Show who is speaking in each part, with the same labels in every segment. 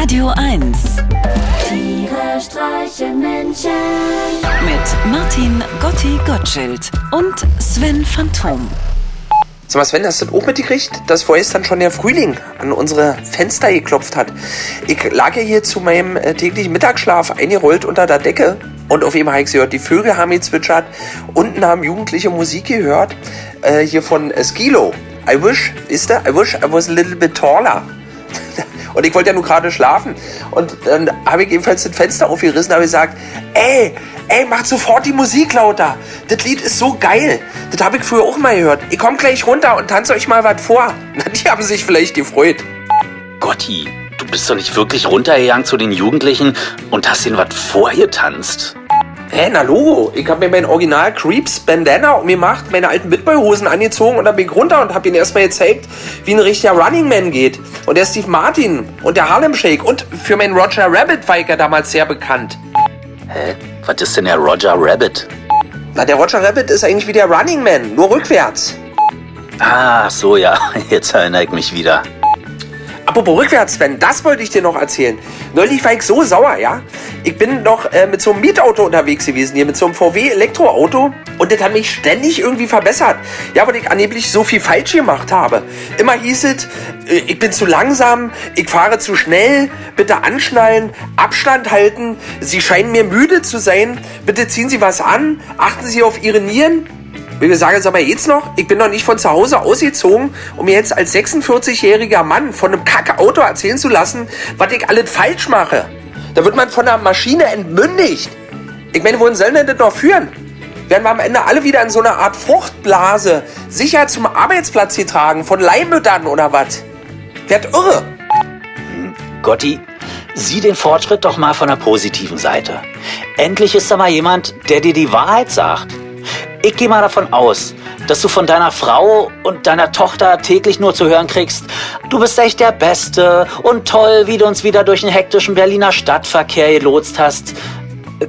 Speaker 1: Radio 1
Speaker 2: Tiere streichen Menschen.
Speaker 1: mit Martin Gotti Gottschild und Sven Phantom.
Speaker 3: Sag mal, Sven, hast du das auch mitgekriegt, dass vorgestern schon der Frühling an unsere Fenster geklopft hat? Ich lag ja hier zu meinem äh, täglichen Mittagsschlaf eingerollt unter der Decke und auf einmal habe ich gehört, die Vögel haben gezwitschert, unten haben Jugendliche Musik gehört, äh, hier von äh, Skilo. I wish, ist der? I wish I was a little bit taller. Und ich wollte ja nur gerade schlafen. Und dann habe ich ebenfalls das Fenster aufgerissen habe gesagt, ey, ey, macht sofort die Musik lauter. Das Lied ist so geil. Das habe ich früher auch mal gehört. Ich komme gleich runter und tanze euch mal was vor. Na, die haben sich vielleicht gefreut.
Speaker 4: Gotti, du bist doch nicht wirklich runtergegangen zu den Jugendlichen und hast ihnen was vorgetanzt.
Speaker 3: Hä, na Logo. Ich habe mir mein Original Creeps Bandana umgemacht, meine alten Bitboy-Hosen angezogen und dann bin ich runter und habe ihnen erstmal gezeigt, wie ein richtiger Running Man geht. Und der Steve Martin und der Harlem Shake und für meinen Roger Rabbit war ich ja damals sehr bekannt.
Speaker 4: Hä? Was ist denn der Roger Rabbit?
Speaker 3: Na, der Roger Rabbit ist eigentlich wie der Running Man, nur rückwärts.
Speaker 4: Ah, so ja, jetzt erinnere ich mich wieder.
Speaker 3: Apropos rückwärts, Sven, das wollte ich dir noch erzählen. Neulich war ich so sauer, ja? Ich bin noch äh, mit so einem Mietauto unterwegs gewesen hier, mit so einem VW-Elektroauto. Und das hat mich ständig irgendwie verbessert. Ja, weil ich angeblich so viel falsch gemacht habe. Immer hieß es, äh, ich bin zu langsam, ich fahre zu schnell, bitte anschnallen, Abstand halten, Sie scheinen mir müde zu sein, bitte ziehen Sie was an, achten Sie auf Ihre Nieren. Wir sagen, sag mal jetzt noch, ich bin noch nicht von zu Hause ausgezogen, um mir jetzt als 46-jähriger Mann von einem kacke Auto erzählen zu lassen, was ich alles falsch mache. Da wird man von einer Maschine entmündigt. Ich meine, wohin soll denn das noch führen? Werden wir am Ende alle wieder in so einer Art Fruchtblase sicher zum Arbeitsplatz getragen von Leihmüttern oder was? Werd irre.
Speaker 4: Gotti, sieh den Fortschritt doch mal von der positiven Seite. Endlich ist da mal jemand, der dir die Wahrheit sagt. Ich gehe mal davon aus, dass du von deiner Frau und deiner Tochter täglich nur zu hören kriegst, du bist echt der Beste und toll, wie du uns wieder durch den hektischen Berliner Stadtverkehr gelotst hast.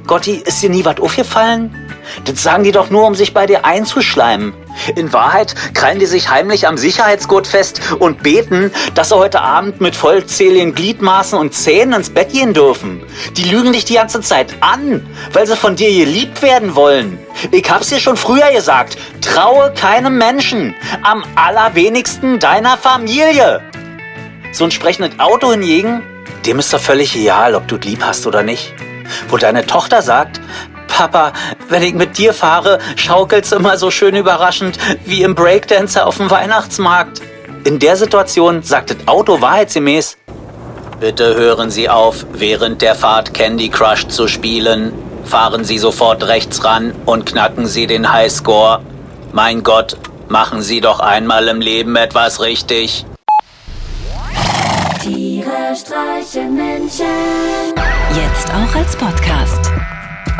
Speaker 4: Gotti, ist dir nie was aufgefallen? Das sagen die doch nur, um sich bei dir einzuschleimen. In Wahrheit krallen die sich heimlich am Sicherheitsgurt fest und beten, dass sie heute Abend mit vollzähligen Gliedmaßen und Zähnen ins Bett gehen dürfen. Die lügen dich die ganze Zeit an, weil sie von dir geliebt werden wollen. Ich hab's dir schon früher gesagt, traue keinem Menschen, am allerwenigsten deiner Familie. So ein sprechendes Auto hingegen, dem ist doch völlig egal, ob du lieb hast oder nicht. Wo deine Tochter sagt, Papa, wenn ich mit dir fahre, schaukelt's immer so schön überraschend wie im Breakdancer auf dem Weihnachtsmarkt. In der Situation sagt das Auto wahrheitsgemäß, Bitte hören Sie auf, während der Fahrt Candy Crush zu spielen. Fahren Sie sofort rechts ran und knacken Sie den Highscore. Mein Gott, machen Sie doch einmal im Leben etwas richtig.
Speaker 2: Tiere streichen Menschen.
Speaker 1: Jetzt auch als Podcast.